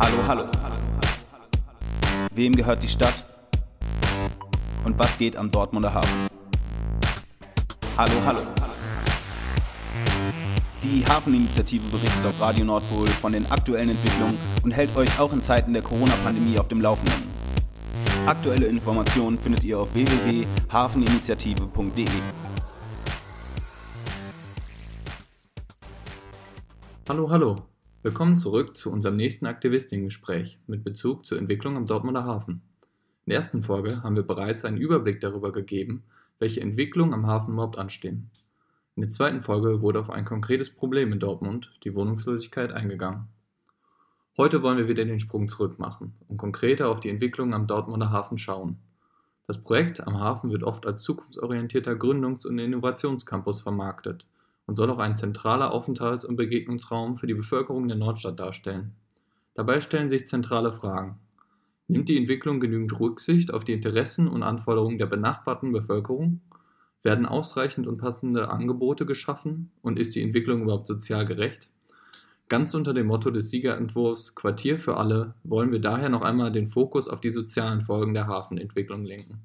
Hallo, hallo. Wem gehört die Stadt? Und was geht am Dortmunder Hafen? Hallo, hallo. Die Hafeninitiative berichtet auf Radio Nordpol von den aktuellen Entwicklungen und hält euch auch in Zeiten der Corona-Pandemie auf dem Laufenden. Aktuelle Informationen findet ihr auf www.hafeninitiative.de. Hallo, hallo. Willkommen zurück zu unserem nächsten Aktivistinnengespräch mit Bezug zur Entwicklung am Dortmunder Hafen. In der ersten Folge haben wir bereits einen Überblick darüber gegeben, welche Entwicklungen am Hafen überhaupt anstehen. In der zweiten Folge wurde auf ein konkretes Problem in Dortmund, die Wohnungslosigkeit, eingegangen. Heute wollen wir wieder den Sprung zurück machen und konkreter auf die Entwicklungen am Dortmunder Hafen schauen. Das Projekt am Hafen wird oft als zukunftsorientierter Gründungs- und Innovationscampus vermarktet und soll auch ein zentraler Aufenthalts- und Begegnungsraum für die Bevölkerung der Nordstadt darstellen. Dabei stellen sich zentrale Fragen. Nimmt die Entwicklung genügend Rücksicht auf die Interessen und Anforderungen der benachbarten Bevölkerung? Werden ausreichend und passende Angebote geschaffen und ist die Entwicklung überhaupt sozial gerecht? Ganz unter dem Motto des Siegerentwurfs Quartier für alle wollen wir daher noch einmal den Fokus auf die sozialen Folgen der Hafenentwicklung lenken.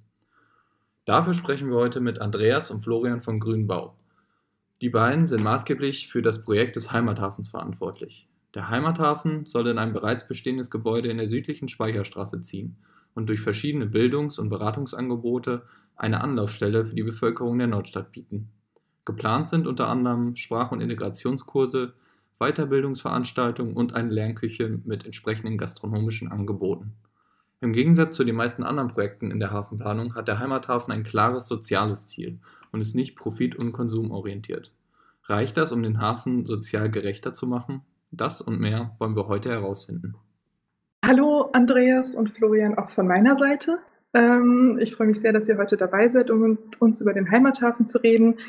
Dafür sprechen wir heute mit Andreas und Florian von Grünbau. Die beiden sind maßgeblich für das Projekt des Heimathafens verantwortlich. Der Heimathafen soll in ein bereits bestehendes Gebäude in der südlichen Speicherstraße ziehen und durch verschiedene Bildungs- und Beratungsangebote eine Anlaufstelle für die Bevölkerung der Nordstadt bieten. Geplant sind unter anderem Sprach- und Integrationskurse, Weiterbildungsveranstaltungen und eine Lernküche mit entsprechenden gastronomischen Angeboten. Im Gegensatz zu den meisten anderen Projekten in der Hafenplanung hat der Heimathafen ein klares soziales Ziel und ist nicht profit- und konsumorientiert. Reicht das, um den Hafen sozial gerechter zu machen? Das und mehr wollen wir heute herausfinden. Hallo Andreas und Florian auch von meiner Seite. Ähm, ich freue mich sehr, dass ihr heute dabei seid, um mit uns über den Heimathafen zu reden.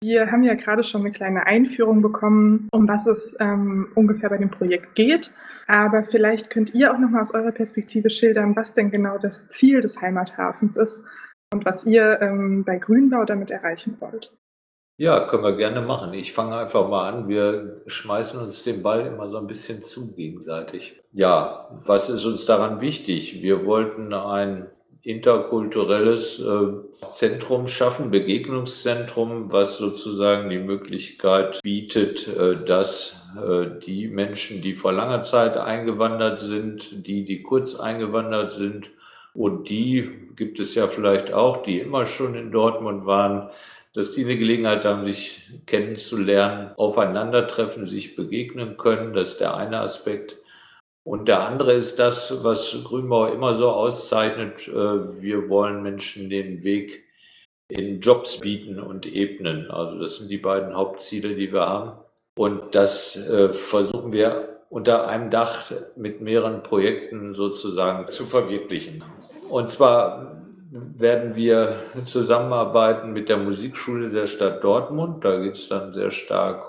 Wir haben ja gerade schon eine kleine Einführung bekommen, um was es ähm, ungefähr bei dem Projekt geht. Aber vielleicht könnt ihr auch nochmal aus eurer Perspektive schildern, was denn genau das Ziel des Heimathafens ist und was ihr ähm, bei Grünbau damit erreichen wollt. Ja, können wir gerne machen. Ich fange einfach mal an. Wir schmeißen uns den Ball immer so ein bisschen zu gegenseitig. Ja, was ist uns daran wichtig? Wir wollten ein interkulturelles äh, Zentrum schaffen, Begegnungszentrum, was sozusagen die Möglichkeit bietet, äh, dass äh, die Menschen, die vor langer Zeit eingewandert sind, die, die kurz eingewandert sind und die gibt es ja vielleicht auch, die immer schon in Dortmund waren, dass die eine Gelegenheit haben, sich kennenzulernen, aufeinandertreffen, sich begegnen können. Das ist der eine Aspekt. Und der andere ist das, was Grünbau immer so auszeichnet. Äh, wir wollen Menschen den Weg in Jobs bieten und ebnen. Also das sind die beiden Hauptziele, die wir haben. Und das äh, versuchen wir unter einem Dach mit mehreren Projekten sozusagen zu verwirklichen. Und zwar werden wir zusammenarbeiten mit der Musikschule der Stadt Dortmund. Da geht es dann sehr stark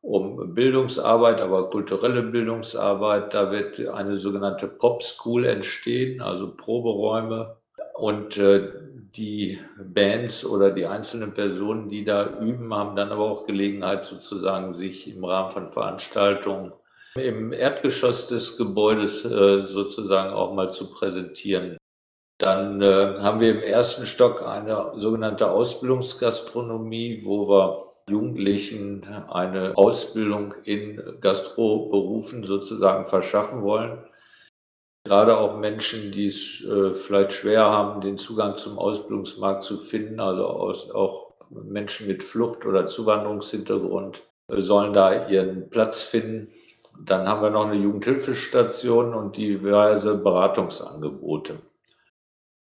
um Bildungsarbeit, aber kulturelle Bildungsarbeit. Da wird eine sogenannte Pop School entstehen, also Proberäume. Und äh, die Bands oder die einzelnen Personen, die da üben, haben dann aber auch Gelegenheit, sozusagen sich im Rahmen von Veranstaltungen im Erdgeschoss des Gebäudes äh, sozusagen auch mal zu präsentieren. Dann äh, haben wir im ersten Stock eine sogenannte Ausbildungsgastronomie, wo wir Jugendlichen eine Ausbildung in Gastroberufen sozusagen verschaffen wollen. Gerade auch Menschen, die es äh, vielleicht schwer haben, den Zugang zum Ausbildungsmarkt zu finden, also aus, auch Menschen mit Flucht- oder Zuwanderungshintergrund, äh, sollen da ihren Platz finden. Dann haben wir noch eine Jugendhilfestation und diverse Beratungsangebote.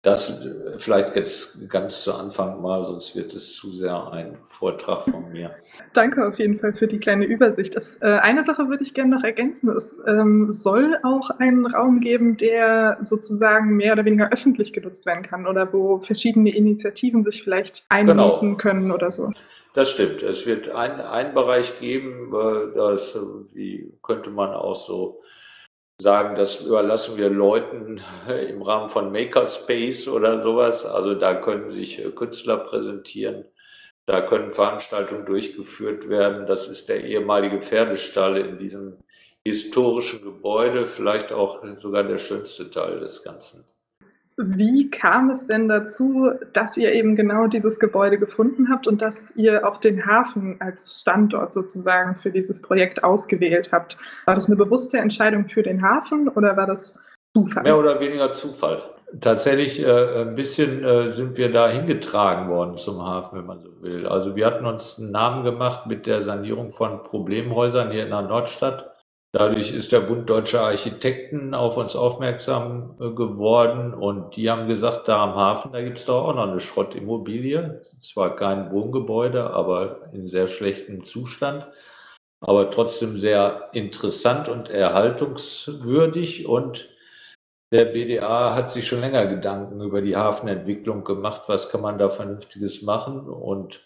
Das vielleicht jetzt ganz zu Anfang mal, sonst wird es zu sehr ein Vortrag von mir. Danke auf jeden Fall für die kleine Übersicht. Das, äh, eine Sache würde ich gerne noch ergänzen. Es ähm, soll auch einen Raum geben, der sozusagen mehr oder weniger öffentlich genutzt werden kann oder wo verschiedene Initiativen sich vielleicht einmieten genau. können oder so. Das stimmt. Es wird einen Bereich geben, äh, das, wie könnte man auch so sagen, das überlassen wir Leuten im Rahmen von Makerspace oder sowas. Also da können sich äh, Künstler präsentieren, da können Veranstaltungen durchgeführt werden. Das ist der ehemalige Pferdestall in diesem historischen Gebäude, vielleicht auch sogar der schönste Teil des Ganzen. Wie kam es denn dazu, dass ihr eben genau dieses Gebäude gefunden habt und dass ihr auch den Hafen als Standort sozusagen für dieses Projekt ausgewählt habt? War das eine bewusste Entscheidung für den Hafen oder war das Zufall? Mehr oder weniger Zufall. Tatsächlich äh, ein bisschen äh, sind wir da hingetragen worden zum Hafen, wenn man so will. Also wir hatten uns einen Namen gemacht mit der Sanierung von Problemhäusern hier in der Nordstadt Dadurch ist der Bund Deutscher Architekten auf uns aufmerksam äh, geworden und die haben gesagt, da am Hafen, da gibt es doch auch noch eine Schrottimmobilie. Zwar kein Wohngebäude, aber in sehr schlechtem Zustand, aber trotzdem sehr interessant und erhaltungswürdig. Und der BDA hat sich schon länger Gedanken über die Hafenentwicklung gemacht, was kann man da Vernünftiges machen und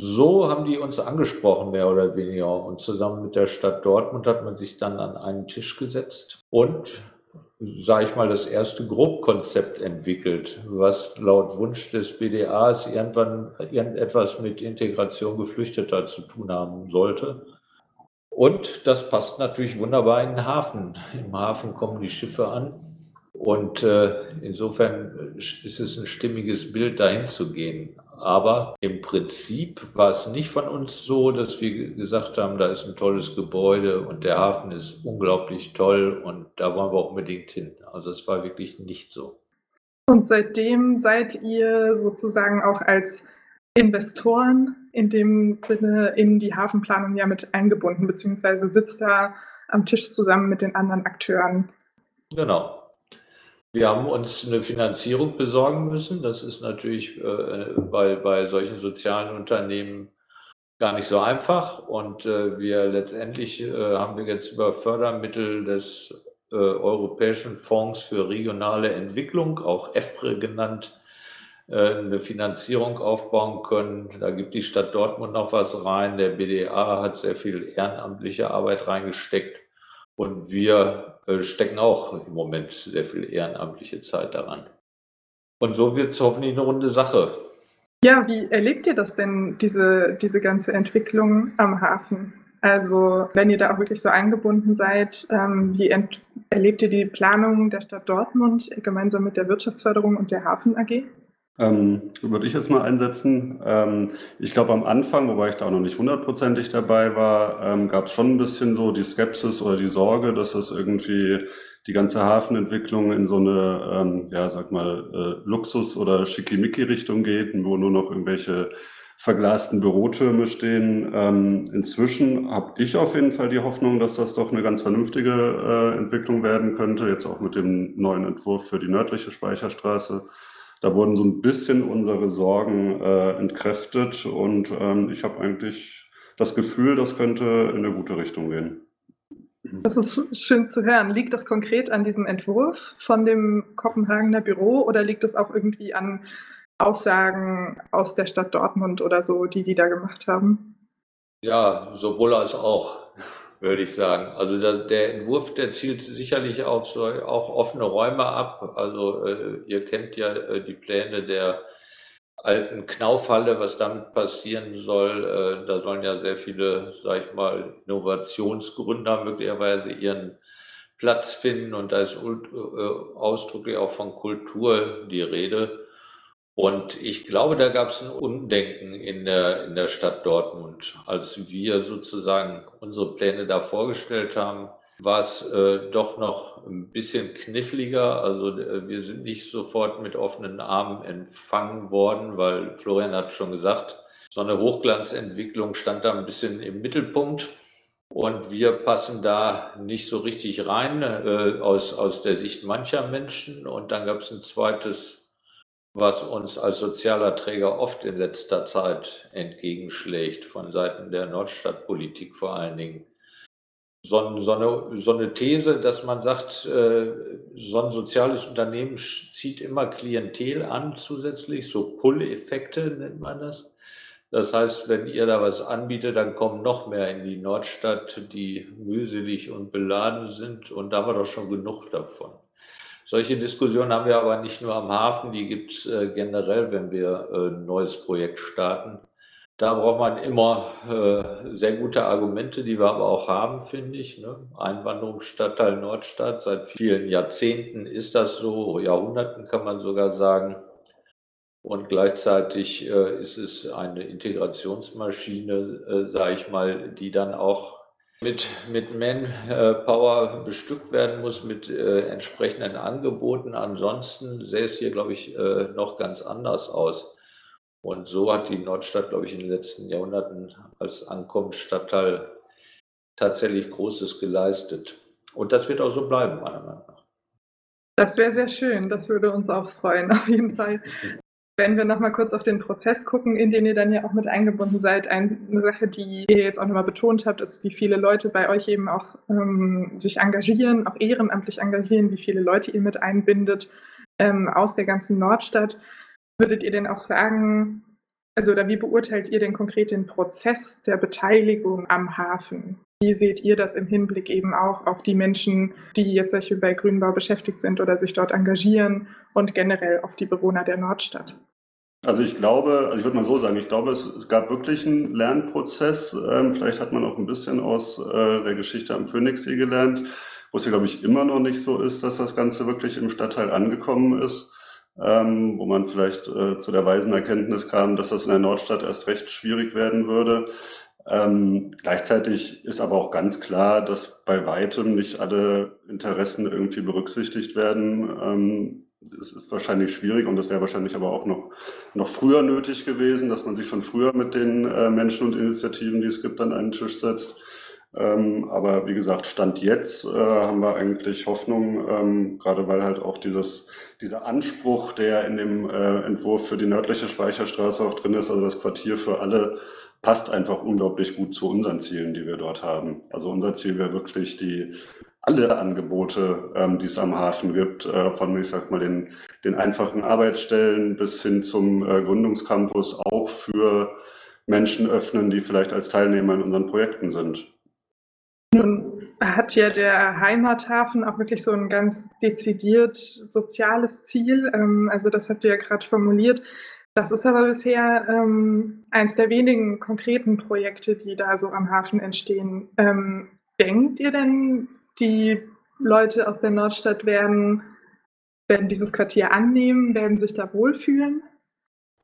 so haben die uns angesprochen, mehr oder weniger. Und zusammen mit der Stadt Dortmund hat man sich dann an einen Tisch gesetzt und, sage ich mal, das erste Grobkonzept entwickelt, was laut Wunsch des BDAs irgendwann irgendetwas mit Integration Geflüchteter zu tun haben sollte. Und das passt natürlich wunderbar in den Hafen. Im Hafen kommen die Schiffe an. Und äh, insofern ist es ein stimmiges Bild, dahin zu gehen. Aber im Prinzip war es nicht von uns so, dass wir gesagt haben, da ist ein tolles Gebäude und der Hafen ist unglaublich toll und da wollen wir unbedingt hin. Also es war wirklich nicht so. Und seitdem seid ihr sozusagen auch als Investoren in dem Sinne in die Hafenplanung ja mit eingebunden, beziehungsweise sitzt da am Tisch zusammen mit den anderen Akteuren. Genau. Wir haben uns eine Finanzierung besorgen müssen. Das ist natürlich äh, bei, bei solchen sozialen Unternehmen gar nicht so einfach. Und äh, wir letztendlich äh, haben wir jetzt über Fördermittel des äh, Europäischen Fonds für regionale Entwicklung, auch EFRE genannt, äh, eine Finanzierung aufbauen können. Da gibt die Stadt Dortmund noch was rein. Der BDA hat sehr viel ehrenamtliche Arbeit reingesteckt. Und wir äh, stecken auch im Moment sehr viel ehrenamtliche Zeit daran. Und so wird es hoffentlich eine runde Sache. Ja, wie erlebt ihr das denn, diese, diese ganze Entwicklung am Hafen? Also, wenn ihr da auch wirklich so eingebunden seid, ähm, wie erlebt ihr die Planung der Stadt Dortmund gemeinsam mit der Wirtschaftsförderung und der Hafen AG? Ähm, würde ich jetzt mal einsetzen. Ähm, ich glaube, am Anfang, wobei ich da auch noch nicht hundertprozentig dabei war, ähm, gab es schon ein bisschen so die Skepsis oder die Sorge, dass das irgendwie die ganze Hafenentwicklung in so eine, ähm, ja, sag mal, äh, Luxus- oder Schickimicki-Richtung geht, wo nur noch irgendwelche verglasten Bürotürme stehen. Ähm, inzwischen habe ich auf jeden Fall die Hoffnung, dass das doch eine ganz vernünftige äh, Entwicklung werden könnte, jetzt auch mit dem neuen Entwurf für die nördliche Speicherstraße. Da wurden so ein bisschen unsere Sorgen äh, entkräftet und ähm, ich habe eigentlich das Gefühl, das könnte in eine gute Richtung gehen. Das ist schön zu hören. Liegt das konkret an diesem Entwurf von dem Kopenhagener Büro oder liegt es auch irgendwie an Aussagen aus der Stadt Dortmund oder so, die die da gemacht haben? Ja, sowohl als auch würde ich sagen. Also der, der Entwurf, der zielt sicherlich auf so, auch offene Räume ab. Also äh, ihr kennt ja äh, die Pläne der alten Knaufhalle, was damit passieren soll. Äh, da sollen ja sehr viele, sag ich mal, Innovationsgründer möglicherweise ihren Platz finden und da ist äh, ausdrücklich auch von Kultur die Rede. Und ich glaube, da gab es ein Undenken in der, in der Stadt Dortmund. Als wir sozusagen unsere Pläne da vorgestellt haben, war es äh, doch noch ein bisschen kniffliger. Also äh, wir sind nicht sofort mit offenen Armen empfangen worden, weil Florian hat schon gesagt, so eine Hochglanzentwicklung stand da ein bisschen im Mittelpunkt. Und wir passen da nicht so richtig rein äh, aus, aus der Sicht mancher Menschen. Und dann gab es ein zweites was uns als sozialer Träger oft in letzter Zeit entgegenschlägt, von Seiten der Nordstadtpolitik vor allen Dingen. So, so, eine, so eine These, dass man sagt, äh, so ein soziales Unternehmen zieht immer Klientel an zusätzlich, so Pull-Effekte nennt man das. Das heißt, wenn ihr da was anbietet, dann kommen noch mehr in die Nordstadt, die mühselig und beladen sind. Und da wir doch schon genug davon. Solche Diskussionen haben wir aber nicht nur am Hafen, die gibt es äh, generell, wenn wir äh, ein neues Projekt starten. Da braucht man immer äh, sehr gute Argumente, die wir aber auch haben, finde ich. Ne? Einwanderungsstadtteil Nordstadt, seit vielen Jahrzehnten ist das so, Jahrhunderten kann man sogar sagen. Und gleichzeitig äh, ist es eine Integrationsmaschine, äh, sage ich mal, die dann auch mit, mit Manpower bestückt werden muss, mit äh, entsprechenden Angeboten. Ansonsten sähe es hier, glaube ich, äh, noch ganz anders aus. Und so hat die Nordstadt, glaube ich, in den letzten Jahrhunderten als Ankommensstadtteil tatsächlich Großes geleistet. Und das wird auch so bleiben, meiner Meinung nach. Das wäre sehr schön. Das würde uns auch freuen, auf jeden Fall. Wenn wir nochmal kurz auf den Prozess gucken, in den ihr dann ja auch mit eingebunden seid, eine Sache, die ihr jetzt auch nochmal betont habt, ist, wie viele Leute bei euch eben auch ähm, sich engagieren, auch ehrenamtlich engagieren, wie viele Leute ihr mit einbindet ähm, aus der ganzen Nordstadt. Würdet ihr denn auch sagen, also oder wie beurteilt ihr denn konkret den Prozess der Beteiligung am Hafen? Wie seht ihr das im Hinblick eben auch auf die Menschen, die jetzt solche bei Grünbau beschäftigt sind oder sich dort engagieren und generell auf die Bewohner der Nordstadt? Also ich glaube, also ich würde mal so sagen, ich glaube, es, es gab wirklich einen Lernprozess. Ähm, vielleicht hat man auch ein bisschen aus äh, der Geschichte am Phoenixsee gelernt, wo es ja, glaube ich, immer noch nicht so ist, dass das Ganze wirklich im Stadtteil angekommen ist ähm, wo man vielleicht äh, zu der weisen Erkenntnis kam, dass das in der Nordstadt erst recht schwierig werden würde. Ähm, gleichzeitig ist aber auch ganz klar, dass bei weitem nicht alle Interessen irgendwie berücksichtigt werden. Es ist wahrscheinlich schwierig und das wäre wahrscheinlich aber auch noch, noch früher nötig gewesen, dass man sich schon früher mit den äh, Menschen und Initiativen, die es gibt, an einen Tisch setzt. Ähm, aber wie gesagt, Stand jetzt äh, haben wir eigentlich Hoffnung, ähm, gerade weil halt auch dieses, dieser Anspruch, der in dem äh, Entwurf für die nördliche Speicherstraße auch drin ist, also das Quartier für alle, passt einfach unglaublich gut zu unseren Zielen, die wir dort haben. Also unser Ziel wäre wirklich die alle Angebote, ähm, die es am Hafen gibt, äh, von, ich sag mal, den, den einfachen Arbeitsstellen bis hin zum äh, Gründungscampus auch für Menschen öffnen, die vielleicht als Teilnehmer in unseren Projekten sind. Nun hat ja der Heimathafen auch wirklich so ein ganz dezidiert soziales Ziel. Ähm, also das habt ihr ja gerade formuliert. Das ist aber bisher ähm, eins der wenigen konkreten Projekte, die da so am Hafen entstehen. Ähm, denkt ihr denn, die Leute aus der Nordstadt werden, werden dieses Quartier annehmen, werden sich da wohlfühlen?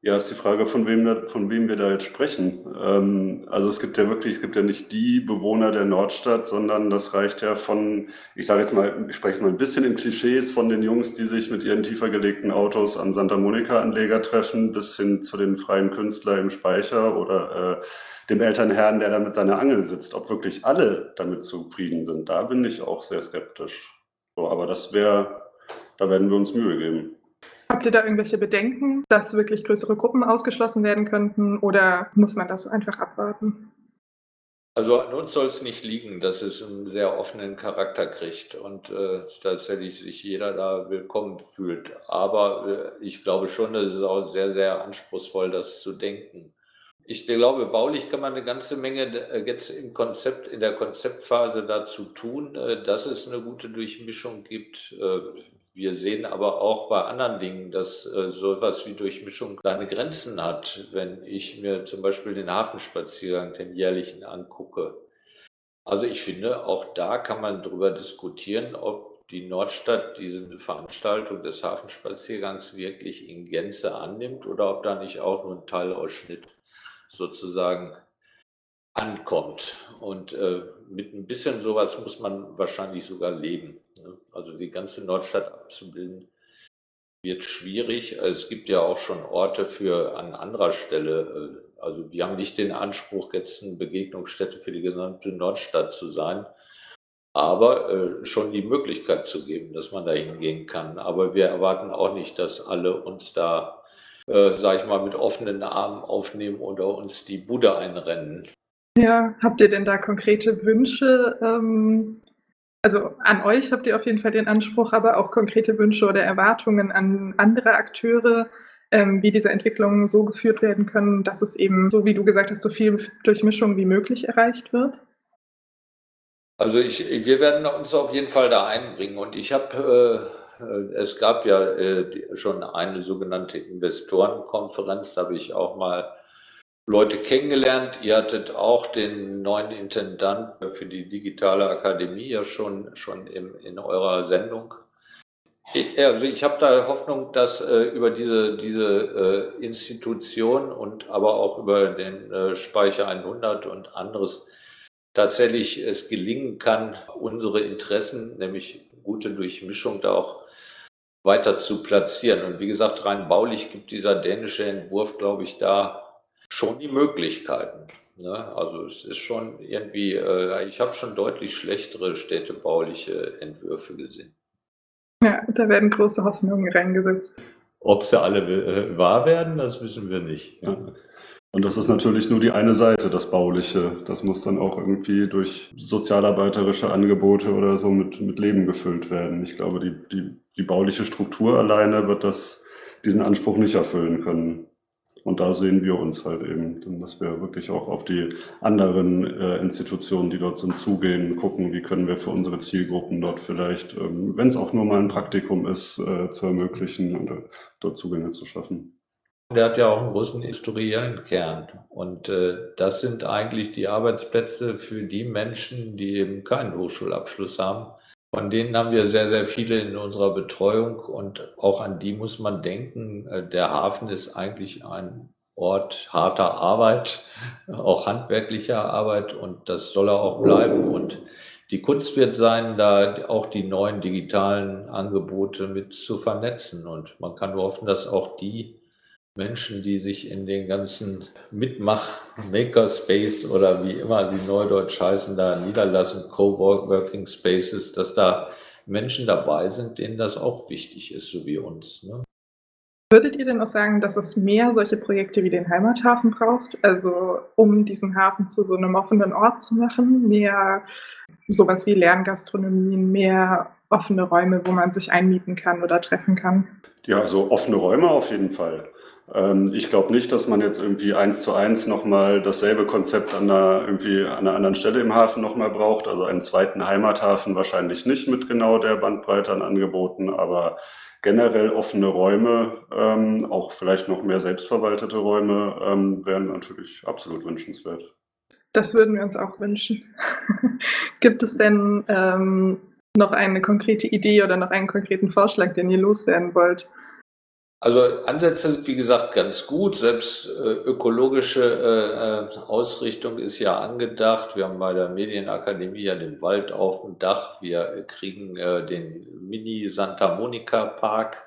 Ja, ist die Frage, von wem, von wem wir da jetzt sprechen. Ähm, also es gibt ja wirklich, es gibt ja nicht die Bewohner der Nordstadt, sondern das reicht ja von, ich sage jetzt mal, ich spreche mal ein bisschen in Klischees von den Jungs, die sich mit ihren tiefer gelegten Autos am Santa Monica-Anleger treffen, bis hin zu den freien Künstlern im Speicher oder äh, dem Elternherrn, der da mit seiner Angel sitzt. Ob wirklich alle damit zufrieden sind, da bin ich auch sehr skeptisch. So, aber das wäre, da werden wir uns Mühe geben. Habt ihr da irgendwelche Bedenken, dass wirklich größere Gruppen ausgeschlossen werden könnten oder muss man das einfach abwarten? Also an uns soll es nicht liegen, dass es einen sehr offenen Charakter kriegt und äh, tatsächlich sich jeder da willkommen fühlt. Aber äh, ich glaube schon, es ist auch sehr, sehr anspruchsvoll, das zu denken. Ich glaube, baulich kann man eine ganze Menge äh, jetzt im Konzept, in der Konzeptphase dazu tun, äh, dass es eine gute Durchmischung gibt. Äh, wir sehen aber auch bei anderen Dingen, dass so etwas wie Durchmischung seine Grenzen hat. Wenn ich mir zum Beispiel den Hafenspaziergang, den jährlichen, angucke. Also ich finde, auch da kann man darüber diskutieren, ob die Nordstadt diese Veranstaltung des Hafenspaziergangs wirklich in Gänze annimmt oder ob da nicht auch nur ein Teilausschnitt sozusagen ankommt. Und äh, mit ein bisschen sowas muss man wahrscheinlich sogar leben. Ne? Also die ganze Nordstadt abzubilden, wird schwierig. Es gibt ja auch schon Orte für an anderer Stelle. Äh, also wir haben nicht den Anspruch, jetzt eine Begegnungsstätte für die gesamte Nordstadt zu sein, aber äh, schon die Möglichkeit zu geben, dass man da hingehen kann. Aber wir erwarten auch nicht, dass alle uns da, äh, sage ich mal, mit offenen Armen aufnehmen oder uns die Bude einrennen. Ja, habt ihr denn da konkrete Wünsche? Ähm, also an euch habt ihr auf jeden Fall den Anspruch, aber auch konkrete Wünsche oder Erwartungen an andere Akteure, ähm, wie diese Entwicklungen so geführt werden können, dass es eben, so wie du gesagt hast, so viel Durchmischung wie möglich erreicht wird? Also ich, wir werden uns auf jeden Fall da einbringen und ich habe, äh, es gab ja äh, schon eine sogenannte Investorenkonferenz, da habe ich auch mal Leute kennengelernt. Ihr hattet auch den neuen Intendant für die digitale Akademie ja schon, schon im, in eurer Sendung. Also ich habe da Hoffnung, dass äh, über diese, diese äh, Institution und aber auch über den äh, Speicher 100 und anderes tatsächlich es gelingen kann, unsere Interessen, nämlich gute Durchmischung, da auch weiter zu platzieren. Und wie gesagt, rein baulich gibt dieser dänische Entwurf, glaube ich, da schon die Möglichkeiten. Ne? Also es ist schon irgendwie, äh, ich habe schon deutlich schlechtere städtebauliche Entwürfe gesehen. Ja, da werden große Hoffnungen reingesetzt. Ob sie alle äh, wahr werden, das wissen wir nicht. Ja. Und das ist natürlich nur die eine Seite, das Bauliche. Das muss dann auch irgendwie durch sozialarbeiterische Angebote oder so mit, mit Leben gefüllt werden. Ich glaube, die, die, die bauliche Struktur alleine wird das, diesen Anspruch nicht erfüllen können. Und da sehen wir uns halt eben, dass wir wirklich auch auf die anderen äh, Institutionen, die dort sind, zugehen, gucken, wie können wir für unsere Zielgruppen dort vielleicht, ähm, wenn es auch nur mal ein Praktikum ist, äh, zu ermöglichen und dort Zugänge zu schaffen. Der hat ja auch einen großen historiellen Kern. Und äh, das sind eigentlich die Arbeitsplätze für die Menschen, die eben keinen Hochschulabschluss haben von denen haben wir sehr, sehr viele in unserer Betreuung und auch an die muss man denken. Äh, der Hafen ist eigentlich ein Ort harter Arbeit, auch handwerklicher Arbeit und das soll er auch bleiben. Und die Kunst wird sein, da auch die neuen digitalen Angebote mit zu vernetzen. Und man kann nur hoffen, dass auch die Menschen, die sich in den ganzen Mitmach-Makerspace oder wie immer sie neudeutsch heißen, da niederlassen, Coworking Spaces, dass da Menschen dabei sind, denen das auch wichtig ist, so wie uns. Ne? Würdet ihr denn auch sagen, dass es mehr solche Projekte wie den Heimathafen braucht? Also um diesen Hafen zu so einem offenen Ort zu machen, mehr sowas wie Lerngastronomien, mehr offene Räume, wo man sich einmieten kann oder treffen kann? Ja, also offene Räume auf jeden Fall. Ähm, ich glaube nicht, dass man jetzt irgendwie eins zu eins nochmal dasselbe Konzept an einer, irgendwie an einer anderen Stelle im Hafen nochmal braucht. Also einen zweiten Heimathafen wahrscheinlich nicht mit genau der Bandbreite an Angeboten, aber generell offene Räume, ähm, auch vielleicht noch mehr selbstverwaltete Räume, ähm, wären natürlich absolut wünschenswert. Das würden wir uns auch wünschen. Gibt es denn ähm, noch eine konkrete Idee oder noch einen konkreten Vorschlag, den ihr loswerden wollt? Also Ansätze sind, wie gesagt, ganz gut. Selbst äh, ökologische äh, äh, Ausrichtung ist ja angedacht. Wir haben bei der Medienakademie ja den Wald auf dem Dach. Wir kriegen äh, den Mini Santa Monica Park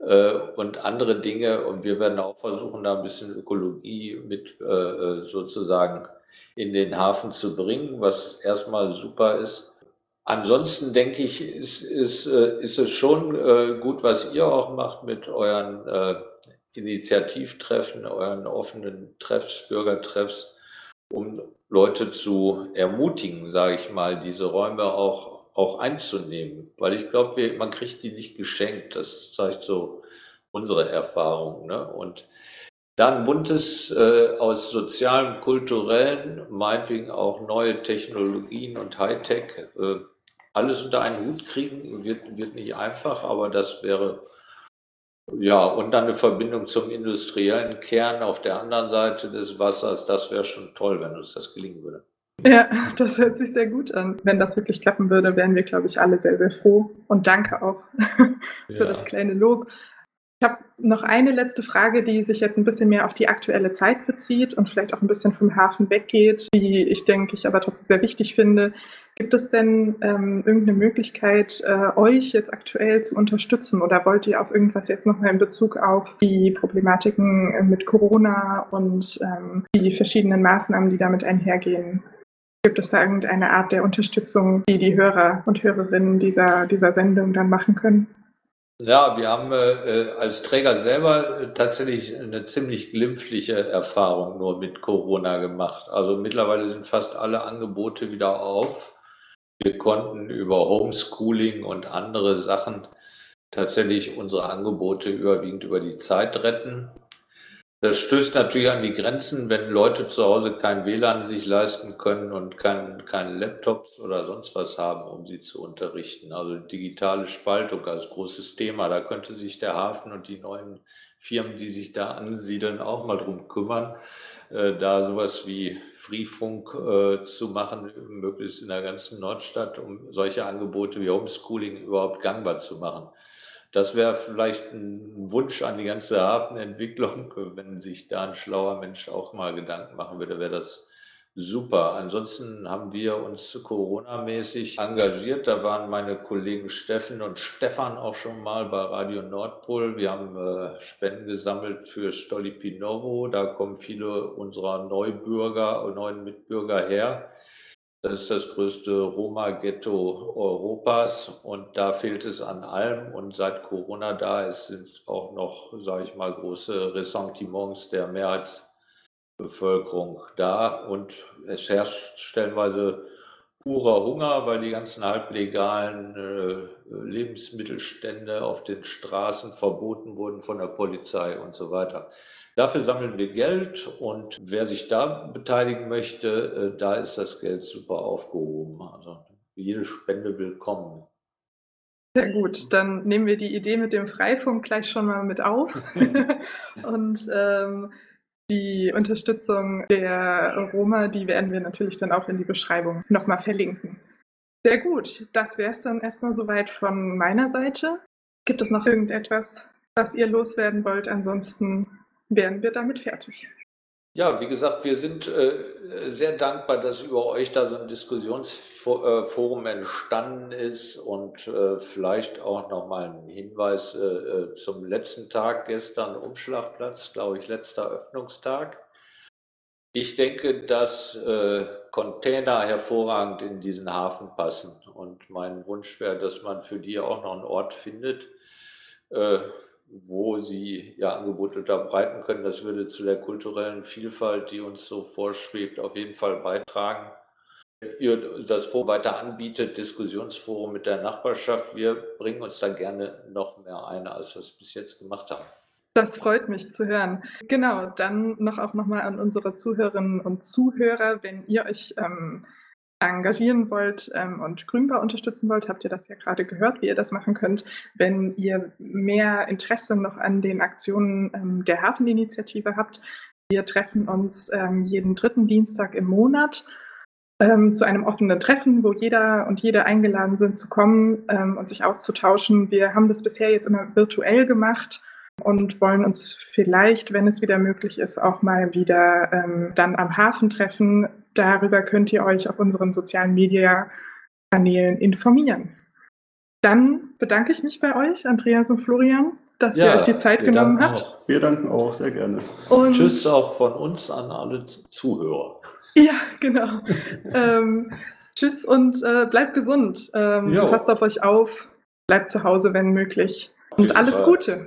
äh, und andere Dinge. Und wir werden auch versuchen, da ein bisschen Ökologie mit äh, sozusagen in den Hafen zu bringen, was erstmal super ist. Ansonsten denke ich, ist, ist, äh, ist es schon äh, gut, was ihr auch macht mit euren äh, Initiativtreffen, euren offenen Treffs, Bürgertreffs, um Leute zu ermutigen, sage ich mal, diese Räume auch, auch einzunehmen. Weil ich glaube, man kriegt die nicht geschenkt. Das zeigt so unsere Erfahrung. Ne? Und dann buntes äh, aus sozialen, kulturellen, meinetwegen auch neue Technologien und Hightech, äh, alles unter einen Hut kriegen, wird, wird nicht einfach, aber das wäre, ja, und dann eine Verbindung zum industriellen Kern auf der anderen Seite des Wassers, das wäre schon toll, wenn uns das gelingen würde. Ja, das hört sich sehr gut an. Wenn das wirklich klappen würde, wären wir, glaube ich, alle sehr, sehr froh. Und danke auch für ja. das kleine Lob. Ich habe noch eine letzte Frage, die sich jetzt ein bisschen mehr auf die aktuelle Zeit bezieht und vielleicht auch ein bisschen vom Hafen weggeht, die ich denke ich aber trotzdem sehr wichtig finde. Gibt es denn ähm, irgendeine Möglichkeit, äh, euch jetzt aktuell zu unterstützen oder wollt ihr auf irgendwas jetzt nochmal in Bezug auf die Problematiken äh, mit Corona und ähm, die verschiedenen Maßnahmen, die damit einhergehen? Gibt es da irgendeine Art der Unterstützung, die die Hörer und Hörerinnen dieser, dieser Sendung dann machen können? Ja, wir haben äh, als Träger selber äh, tatsächlich eine ziemlich glimpfliche Erfahrung nur mit Corona gemacht. Also mittlerweile sind fast alle Angebote wieder auf. Wir konnten über Homeschooling und andere Sachen tatsächlich unsere Angebote überwiegend über die Zeit retten. Das stößt natürlich an die Grenzen, wenn Leute zu Hause kein WLAN sich leisten können und kein, keine Laptops oder sonst was haben, um sie zu unterrichten. Also digitale Spaltung als großes Thema. Da könnte sich der Hafen und die neuen Firmen, die sich da ansiedeln, auch mal drum kümmern, äh, da sowas wie Freefunk äh, zu machen, möglichst in der ganzen Nordstadt, um solche Angebote wie Homeschooling überhaupt gangbar zu machen. Das wäre vielleicht ein Wunsch an die ganze Hafenentwicklung. Wenn sich da ein schlauer Mensch auch mal Gedanken machen würde, wäre das super. Ansonsten haben wir uns Corona-mäßig engagiert. Da waren meine Kollegen Steffen und Stefan auch schon mal bei Radio Nordpol. Wir haben äh, Spenden gesammelt für Stolipinovo. Da kommen viele unserer Neubürger und neuen Mitbürger her. Das ist das größte Roma-Ghetto Europas und da fehlt es an allem. Und seit Corona da ist, sind auch noch, sage ich mal, große Ressentiments der Mehrheitsbevölkerung da. Und es herrscht stellenweise purer Hunger, weil die ganzen halblegalen äh, Lebensmittelstände auf den Straßen verboten wurden von der Polizei und so weiter. Dafür sammeln wir Geld und wer sich da beteiligen möchte, äh, da ist das Geld super aufgehoben. Also jede Spende willkommen. Sehr gut, dann nehmen wir die Idee mit dem Freifunk gleich schon mal mit auf. und ähm, die Unterstützung der Roma, die werden wir natürlich dann auch in die Beschreibung nochmal verlinken. Sehr gut, das wäre es dann erstmal soweit von meiner Seite. Gibt es noch irgendetwas, was ihr loswerden wollt? Ansonsten wären wir damit fertig. Ja, wie gesagt, wir sind äh, sehr dankbar, dass über euch da so ein Diskussionsforum entstanden ist und äh, vielleicht auch nochmal ein Hinweis äh, äh, zum letzten Tag gestern, Umschlagplatz, glaube ich, letzter Öffnungstag. Ich denke, dass äh, Container hervorragend in diesen Hafen passen und mein Wunsch wäre, dass man für die auch noch einen Ort findet äh, wo sie ja Angebote unterbreiten können. Das würde zu der kulturellen Vielfalt, die uns so vorschwebt, auf jeden Fall beitragen. Ihr das Forum weiter anbietet, Diskussionsforum mit der Nachbarschaft, wir bringen uns da gerne noch mehr ein, als wir es bis jetzt gemacht haben. Das freut mich zu hören. Genau, dann noch auch nochmal an unsere Zuhörerinnen und Zuhörer, wenn ihr euch ähm, engagieren wollt ähm, und Grünbau unterstützen wollt, habt ihr das ja gerade gehört, wie ihr das machen könnt. Wenn ihr mehr Interesse noch an den Aktionen ähm, der Hafeninitiative habt, wir treffen uns ähm, jeden dritten Dienstag im Monat ähm, zu einem offenen Treffen, wo jeder und jede eingeladen sind zu kommen ähm, und sich auszutauschen. Wir haben das bisher jetzt immer virtuell gemacht und wollen uns vielleicht, wenn es wieder möglich ist, auch mal wieder ähm, dann am Hafen treffen. Darüber könnt ihr euch auf unseren sozialen Media-Kanälen informieren. Dann bedanke ich mich bei euch, Andreas und Florian, dass ja, ihr euch die Zeit genommen habt. Auch. Wir danken auch sehr gerne. Und Tschüss auch von uns an alle Zuhörer. Ja, genau. ähm, tschüss und äh, bleibt gesund. Ähm, passt auf euch auf, bleibt zu Hause, wenn möglich. Und alles Gute.